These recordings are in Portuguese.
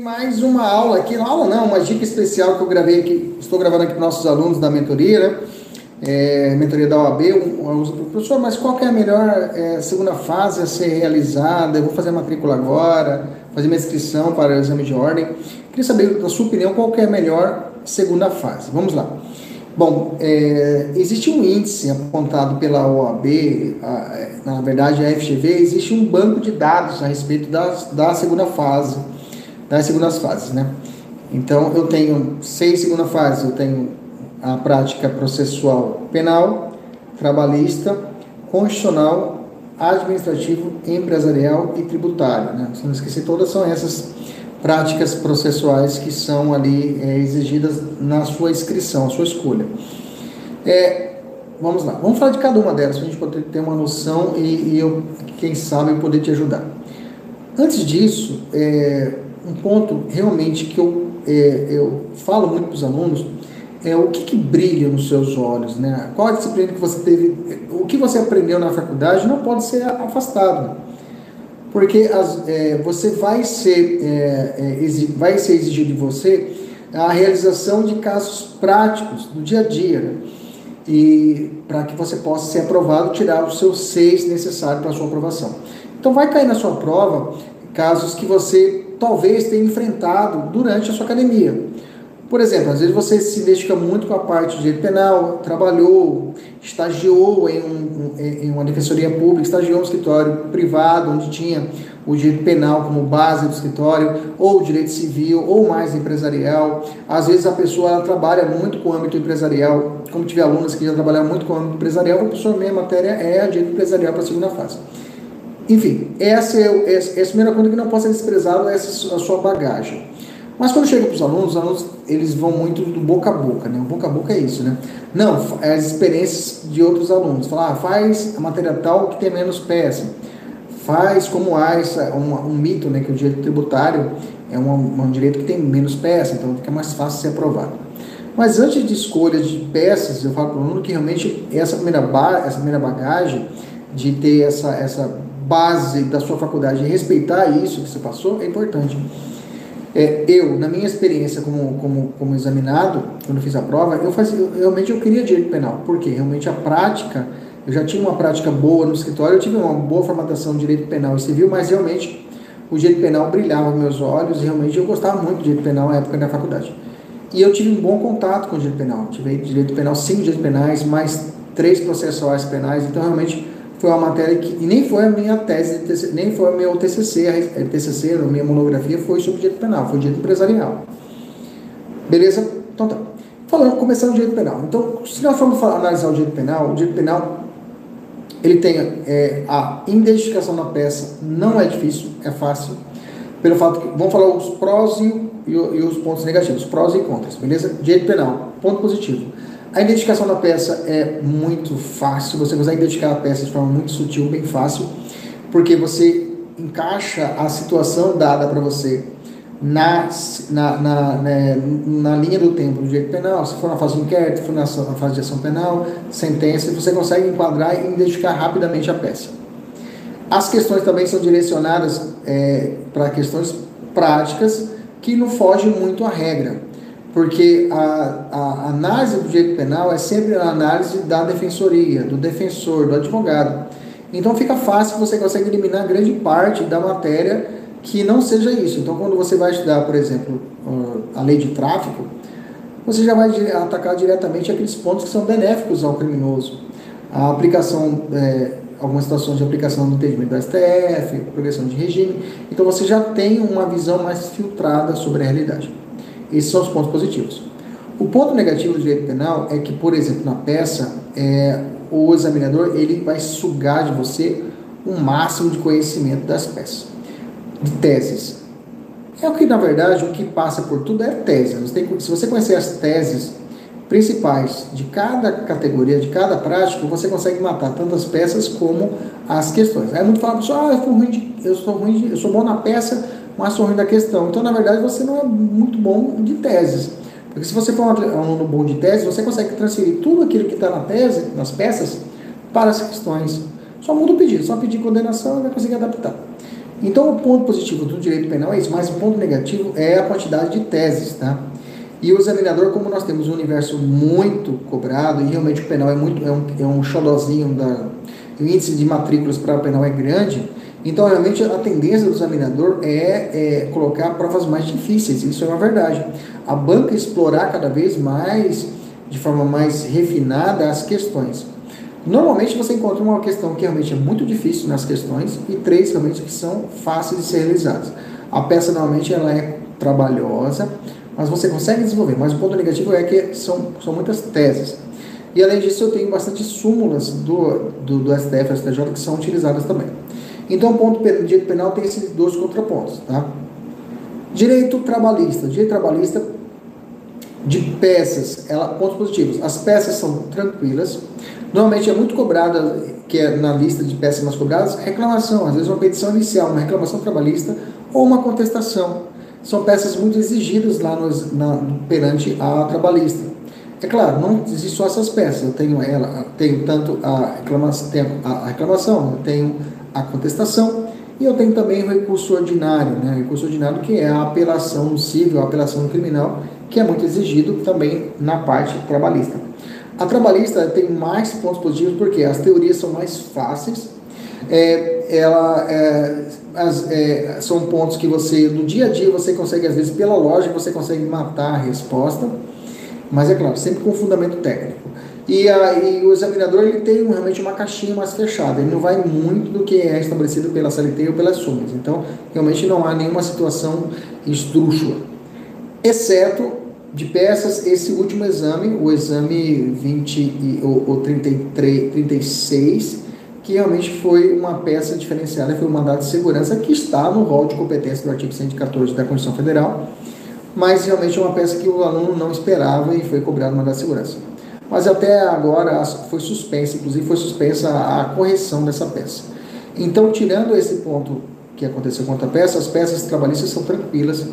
Mais uma aula aqui, não aula não, uma dica especial que eu gravei aqui, estou gravando aqui para nossos alunos da mentoria, né? É, mentoria da OAB, um, um, professor, mas qual é a melhor é, segunda fase a ser realizada? Eu vou fazer a matrícula agora, fazer minha inscrição para o exame de ordem. Queria saber, na sua opinião, qual é a melhor segunda fase. Vamos lá. Bom, é, existe um índice apontado pela OAB, a, é, na verdade a FGV, existe um banco de dados a respeito da, da segunda fase das segundas fases, né? Então, eu tenho seis segunda fase, eu tenho a prática processual penal, trabalhista, constitucional, administrativo, empresarial e tributário, né? Se não esquecer, todas são essas práticas processuais que são ali é, exigidas na sua inscrição, a sua escolha. É, vamos lá, vamos falar de cada uma delas para a gente poder ter uma noção e, e, eu, quem sabe, poder te ajudar. Antes disso, é, um ponto realmente que eu, é, eu falo muito para os alunos é o que, que, brilha nos seus olhos, né? Qual a disciplina que você teve, o que você aprendeu na faculdade não pode ser afastado, porque as, é, você vai ser, é, é vai ser exigido de você a realização de casos práticos do dia a dia, né? e para que você possa ser aprovado, tirar os seus seis necessários para a sua aprovação. Então vai cair na sua prova casos que você talvez tenha enfrentado durante a sua academia. Por exemplo, às vezes você se identifica muito com a parte de direito penal, trabalhou, estagiou em, um, em uma defensoria pública, estagiou em um escritório privado, onde tinha o direito penal como base do escritório, ou direito civil, ou mais empresarial. Às vezes a pessoa trabalha muito com o âmbito empresarial, como tive alunas que já trabalharam muito com o âmbito empresarial, a pessoa minha matéria é a direito empresarial para a segunda fase. Enfim, essa é, essa, é a primeira coisa que não pode ser desprezado, essa a sua bagagem. Mas quando chega para os alunos, os alunos eles vão muito do boca a boca, né? O boca a boca é isso, né? Não, é as experiências de outros alunos. Falar, ah, faz a matéria tal que tem menos peça. Faz como há essa, um, um mito, né? Que o direito tributário é um, um direito que tem menos peça, então fica mais fácil ser aprovado. Mas antes de escolha de peças, eu falo para o aluno que realmente essa primeira, ba essa primeira bagagem de ter essa, essa base da sua faculdade e respeitar isso que você passou é importante. É, eu, na minha experiência como, como, como examinado, quando fiz a prova, eu fazia, eu, realmente eu queria direito penal, porque realmente a prática, eu já tinha uma prática boa no escritório, eu tive uma boa formatação de direito penal e civil, mas realmente o direito penal brilhava nos meus olhos e realmente eu gostava muito de direito penal na época da faculdade. E eu tive um bom contato com o direito penal, tive direito penal, cinco direitos penais, mais três processuais penais, então realmente foi uma matéria que e nem foi a minha tese, nem foi o meu TCC, a TCC, a minha monografia foi sobre direito penal, foi direito empresarial. Beleza? Então tá. Falando, começando o direito penal. Então, se nós formos analisar o direito penal, o direito penal ele tem é, a identificação da peça, não é difícil, é fácil, pelo fato que, vamos falar os prós e, e, e os pontos negativos, prós e contras, beleza? Direito penal, ponto positivo a identificação da peça é muito fácil, você consegue identificar a peça de forma muito sutil, bem fácil, porque você encaixa a situação dada para você na, na, na, né, na, linha do tempo do direito penal, se for na fase de inquérito, se for na fase de ação penal, sentença, você consegue enquadrar e identificar rapidamente a peça. As questões também são direcionadas é, para questões práticas que não fogem muito à regra porque a, a, análise do direito penal é sempre a análise da defensoria, do defensor, do advogado. Então fica fácil, você consegue eliminar grande parte da matéria que não seja isso. Então quando você vai estudar, por exemplo, a lei de tráfico, você já vai atacar diretamente aqueles pontos que são benéficos ao criminoso. A aplicação, é, algumas situações de aplicação do entendimento do STF, progressão de regime. Então você já tem uma visão mais filtrada sobre a realidade. Esses são os pontos positivos. O ponto negativo do direito penal é que, por exemplo, na peça, é, o examinador ele vai sugar de você um máximo de conhecimento das peças, de teses. É o que, na verdade, o que passa por tudo é tese. Você tem, se você conhecer as teses principais de cada categoria, de cada prática, você consegue matar tanto as peças como as questões. Aí muito fala, ah, eu, ruim de, eu sou ruim de, eu sou bom na peça, sou ruim da questão. Então, na verdade, você não é muito bom de teses. Porque se você for um aluno bom de tese, você consegue transferir tudo aquilo que está na tese, nas peças, para as questões. Só muda o pedido, só pedir condenação e vai conseguir adaptar. Então, o ponto positivo do direito penal é isso, mas o ponto negativo é a quantidade de teses, tá? E o examinador, como nós temos um universo muito cobrado, e realmente o penal é muito é um, é um xodozinho da. O índice de matrículas para o penal é grande, então realmente a tendência do examinador é, é colocar provas mais difíceis, isso é uma verdade. A banca explorar cada vez mais, de forma mais refinada, as questões. Normalmente você encontra uma questão que realmente é muito difícil nas questões e três realmente que são fáceis de ser realizadas. A peça normalmente ela é trabalhosa, mas você consegue desenvolver. Mas o ponto negativo é que são, são muitas teses. E além disso, eu tenho bastante súmulas do, do, do STF e STJ que são utilizadas também. Então, o ponto do direito penal tem esses dois contrapontos. Tá? Direito trabalhista. Direito trabalhista de peças, ela, pontos positivos. As peças são tranquilas. Normalmente é muito cobrada, que é na lista de peças mais cobradas, reclamação. Às vezes uma petição inicial, uma reclamação trabalhista ou uma contestação são peças muito exigidas lá no, na, perante a trabalhista. É claro, não existem só essas peças. Eu tenho ela, tenho tanto a reclamação, tenho a reclamação, tenho a contestação e eu tenho também o recurso ordinário, né? O recurso ordinário que é a apelação civil, a apelação criminal, que é muito exigido também na parte trabalhista. A trabalhista tem mais pontos positivos porque as teorias são mais fáceis, é, ela é, as, é, são pontos que você, no dia a dia, você consegue, às vezes, pela lógica, você consegue matar a resposta, mas é claro, sempre com fundamento técnico. E, a, e o examinador ele tem realmente uma caixinha mais fechada, ele não vai muito do que é estabelecido pela CLT ou pelas súmulas. Então, realmente não há nenhuma situação estrúxula. Exceto de peças, esse último exame, o exame 20 e, ou, ou 33, 36, que realmente foi uma peça diferenciada, foi um mandado de segurança que está no rol de competência do artigo 114 da Constituição Federal, mas realmente é uma peça que o aluno não esperava e foi cobrado mandado de segurança. Mas até agora foi suspensa, inclusive foi suspensa a correção dessa peça. Então, tirando esse ponto que aconteceu com a peça, as peças trabalhistas são tranquilas.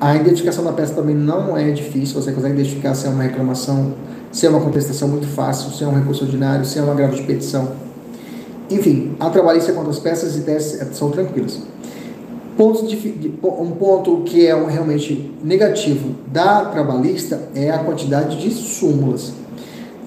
A identificação da peça também não é difícil, você consegue identificar se é uma reclamação, se é uma contestação muito fácil, se é um recurso ordinário, se é um agravo de petição enfim, a trabalhista quanto às peças e testes são tranquilas. De, um ponto que é realmente negativo da trabalhista é a quantidade de súmulas.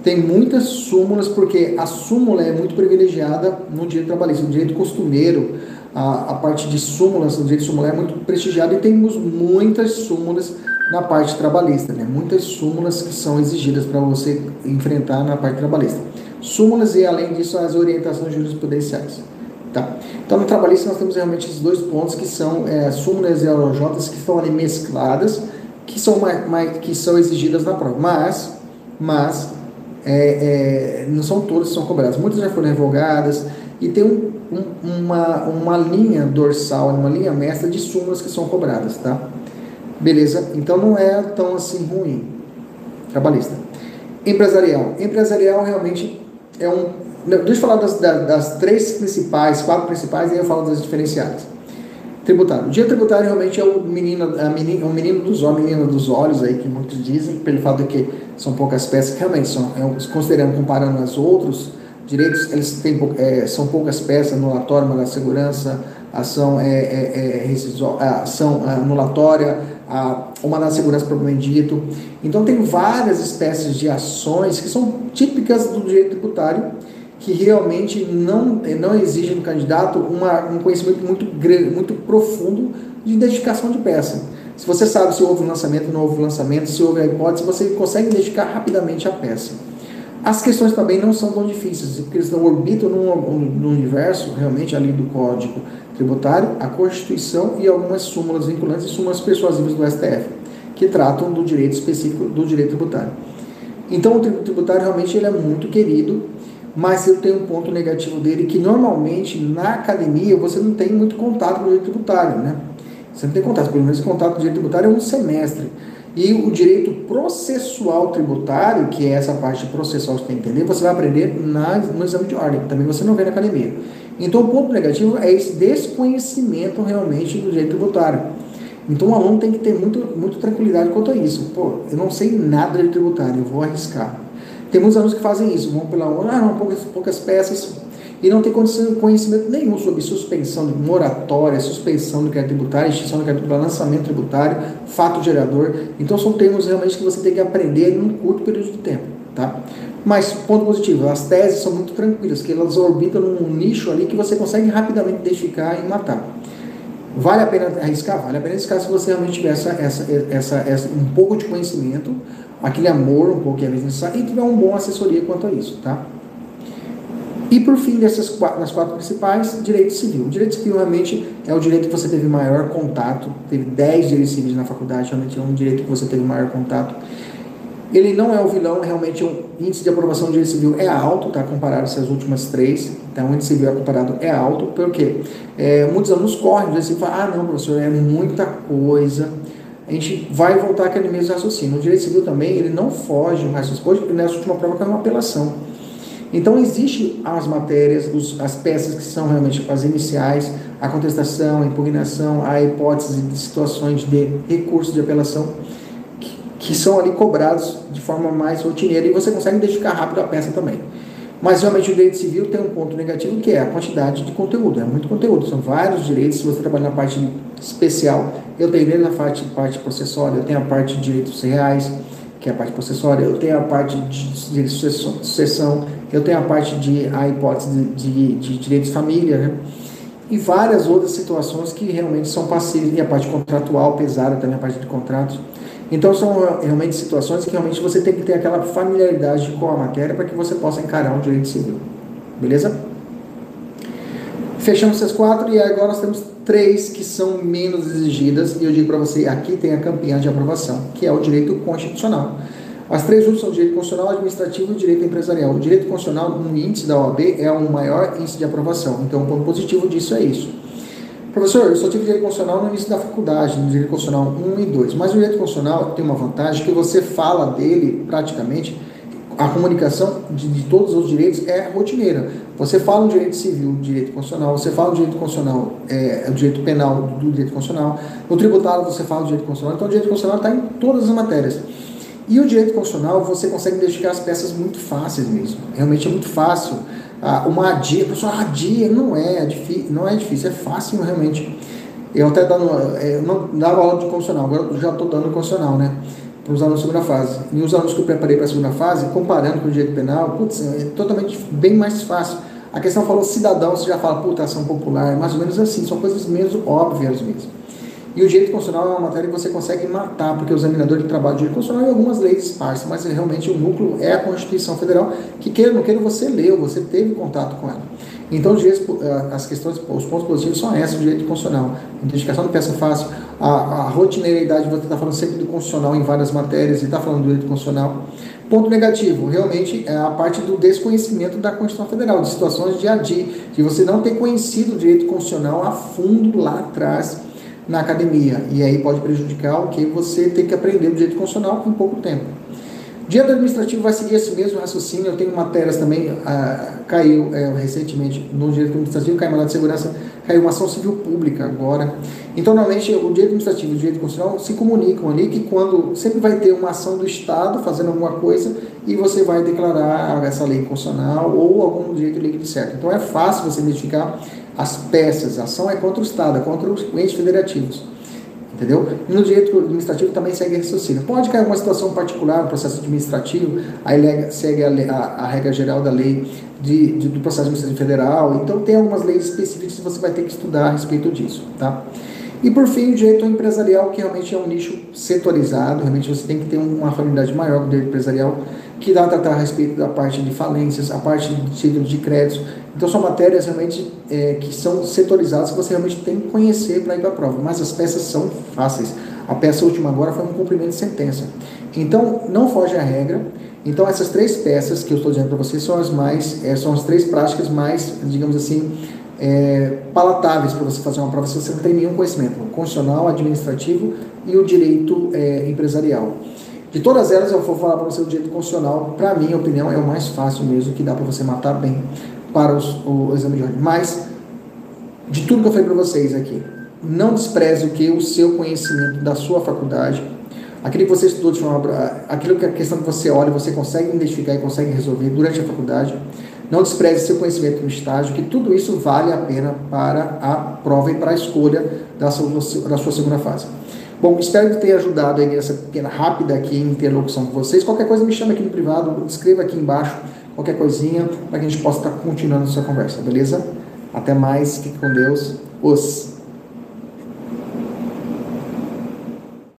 Tem muitas súmulas porque a súmula é muito privilegiada no direito trabalhista, no direito costumeiro. A, a parte de súmulas, no direito súmula é muito prestigiada e temos muitas súmulas na parte trabalhista, né? Muitas súmulas que são exigidas para você enfrentar na parte trabalhista súmulas e, além disso, as orientações jurisprudenciais. Tá? Então, no trabalhista, nós temos realmente esses dois pontos que são é, súmulas e LOJs que estão ali mescladas, que são, mais, mais, que são exigidas na prova. Mas, mas é, é, não são todas que são cobradas. Muitas já foram revogadas e tem um, um, uma, uma linha dorsal, uma linha mestra de súmulas que são cobradas. Tá? Beleza? Então, não é tão assim ruim. Trabalhista. Empresarial. Empresarial realmente é um. Deixa eu falar das, das, três principais, quatro principais, e aí eu falo das diferenciadas. Tributário. O dia tributário realmente é o menino, a menino, o menino dos olhos, menino dos olhos aí, que muitos dizem, pelo fato de que são poucas peças, realmente são, é, considerando, comparando as outros direitos, eles têm, é, são poucas peças, anulatória, da segurança, ação, é, é, é, ação anulatória, a, uma da segurança propriamente dito. Então tem várias espécies de ações que são típicas do direito tributário que realmente não, não exigem do candidato uma, um conhecimento muito grande, muito profundo de identificação de peça. Se você sabe se houve um lançamento não houve lançamento, se houve a hipótese, você consegue identificar rapidamente a peça. As questões também não são tão difíceis, porque eles orbitam no, universo realmente ali do código tributário, a Constituição e algumas súmulas vinculantes e súmulas persuasivas do STF, que tratam do direito específico do direito tributário. Então, o tributário realmente ele é muito querido, mas eu tenho um ponto negativo dele que normalmente na academia você não tem muito contato com o direito tributário, né? Você não tem contato, pelo menos contato com o direito tributário é um semestre. E o direito processual tributário, que é essa parte processual que você tem que entender, você vai aprender na, no exame de ordem, que também você não vê na academia. Então, o ponto negativo é esse desconhecimento realmente do direito tributário. Então, o aluno tem que ter muito, muito tranquilidade quanto a isso. Pô, eu não sei nada de tributário, eu vou arriscar. Tem muitos alunos que fazem isso, vão pela ah, não, poucas, poucas peças. e não tem conhecimento nenhum sobre suspensão de moratória, suspensão do crédito tributário, extinção do crédito tributário, lançamento tributário, fato gerador. Então são termos realmente que você tem que aprender em um curto período de tempo, tá? Mas, ponto positivo, as teses são muito tranquilas, que elas orbitam num nicho ali que você consegue rapidamente identificar e matar. Vale a pena arriscar? Vale a pena arriscar se você realmente tiver essa, essa, essa, essa um pouco de conhecimento, aquele amor um pouco que é necessário, e tiver uma boa assessoria quanto a isso, tá? E por fim, dessas quatro, das quatro principais, direito civil. O direito civil realmente é o direito que você teve maior contato, teve 10 direitos civis na faculdade, realmente é um direito que você teve maior contato. Ele não é o vilão, realmente o índice de aprovação do direito civil é alto, tá? Comparado essas últimas três. Então, o índice civil é comparado é alto, porque é, muitos alunos correm no direito civil e falam, ah, não, professor, é muita coisa. A gente vai voltar aquele mesmo raciocínio. O direito civil também, ele não foge do raciocínio, nessa última prova que é uma apelação. Então, existem as matérias, os, as peças que são realmente as iniciais, a contestação, a impugnação, a hipótese de situações de recurso de apelação que são ali cobrados de forma mais rotineira e você consegue identificar rápido a peça também. Mas realmente o direito civil tem um ponto negativo que é a quantidade de conteúdo, é muito conteúdo, são vários direitos. Se você trabalha na parte especial, eu tenho desde a parte, parte processória, eu tenho a parte de direitos reais, que é a parte processória, eu tenho a parte de de sucessão, eu tenho a parte de a hipótese de, de, de direito de família, né? e várias outras situações que realmente são passíveis, e a parte contratual pesada também, a parte de contratos. Então são realmente situações que realmente você tem que ter aquela familiaridade com a matéria para que você possa encarar um direito civil. Beleza? Fechamos essas quatro e agora nós temos três que são menos exigidas e eu digo para você, aqui tem a campeã de aprovação, que é o direito constitucional. As três outras são direito constitucional, administrativo e direito empresarial. O direito constitucional, no índice da OAB, é o maior índice de aprovação. Então, o ponto positivo disso é isso. Professor, eu só tive direito constitucional no início da faculdade, no direito constitucional 1 e 2. Mas o direito constitucional tem uma vantagem que você fala dele praticamente, a comunicação de, de todos os direitos é rotineira. Você fala o direito civil, direito constitucional, você fala o direito constitucional, é, o direito penal do direito constitucional, no tributário você fala o direito constitucional, então o direito constitucional está em todas as matérias. E o direito constitucional você consegue identificar as peças muito fáceis mesmo. Realmente é muito fácil ah, uma ADIA, pessoal, ADIA não é, difícil, não é difícil, é fácil realmente. Eu até dando, é, eu não dava aula de constitucional, agora já estou dando constitucional, né? Para os alunos da segunda fase. E os alunos que eu preparei para a segunda fase, comparando com o direito penal, putz, é totalmente bem mais fácil. A questão falou cidadão, você já fala, puta, ação popular, mais ou menos assim, são coisas mesmo óbvias mesmo. E o direito constitucional é uma matéria que você consegue matar, porque o examinador de trabalho de direito constitucional e algumas leis esparsas, mas realmente o núcleo é a Constituição Federal, que queira ou não queira, você leu, você teve contato com ela. Então, eh, as questões, os pontos positivos são esses do direito constitucional. Identificação de peça fácil, a, a rotineiridade, você está falando sempre do constitucional em várias matérias e está falando do direito constitucional. Ponto negativo, realmente, é a parte do desconhecimento da Constituição Federal, de situações de ADI, de você não ter conhecido o direito constitucional a fundo lá atrás, na academia. E aí pode prejudicar o que você tem que aprender do direito constitucional em pouco tempo. Direito administrativo vai seguir esse mesmo raciocínio. Eu tenho matérias também, ah, caiu é, recentemente no direito administrativo, caiu uma de segurança, caiu uma ação civil pública agora. Então, normalmente, o direito administrativo e o direito constitucional se comunicam ali que quando sempre vai ter uma ação do Estado fazendo alguma coisa e você vai declarar essa lei constitucional ou algum direito líquido certo. Então, é fácil você identificar as peças. A ação é contra o Estado, é contra os entes federativos. Entendeu? E no direito administrativo também segue raciocínio. Pode cair uma situação particular, um processo administrativo, aí segue a, a, a regra geral da lei de, de, do processo administrativo federal. Então, tem algumas leis específicas que você vai ter que estudar a respeito disso. Tá? E por fim, o direito empresarial, que realmente é um nicho setorizado, realmente você tem que ter uma familiaridade maior com o direito empresarial, que dá a tratar a respeito da parte de falências, a parte de títulos de créditos, então são matérias realmente é, que são setorizadas que você realmente tem que conhecer para ir para a prova. Mas as peças são fáceis. A peça última agora foi um cumprimento de sentença. Então não foge à regra. Então essas três peças que eu estou dizendo para vocês são as mais, é, são as três práticas mais, digamos assim, é, palatáveis para você fazer uma prova se você não tem nenhum conhecimento. Constitucional, administrativo e o direito é, empresarial. De todas elas, eu vou falar para você o direito constitucional, para minha opinião, é o mais fácil mesmo, que dá para você matar bem para os, o exame de ordem. Mas, de tudo que eu falei para vocês aqui, não despreze o que o seu conhecimento da sua faculdade, aquilo que você estudou de forma, aquilo que é a questão que você olha, você consegue identificar e consegue resolver durante a faculdade. Não despreze seu conhecimento no estágio, que tudo isso vale a pena para a prova e para a escolha da sua, da sua segunda fase. Bom, espero que tenha ajudado aí nessa pequena rápida aqui interlocução com vocês. Qualquer coisa me chama aqui no privado, escreva aqui embaixo qualquer coisinha, para que a gente possa estar continuando essa conversa, beleza? Até mais, fique com Deus. Os.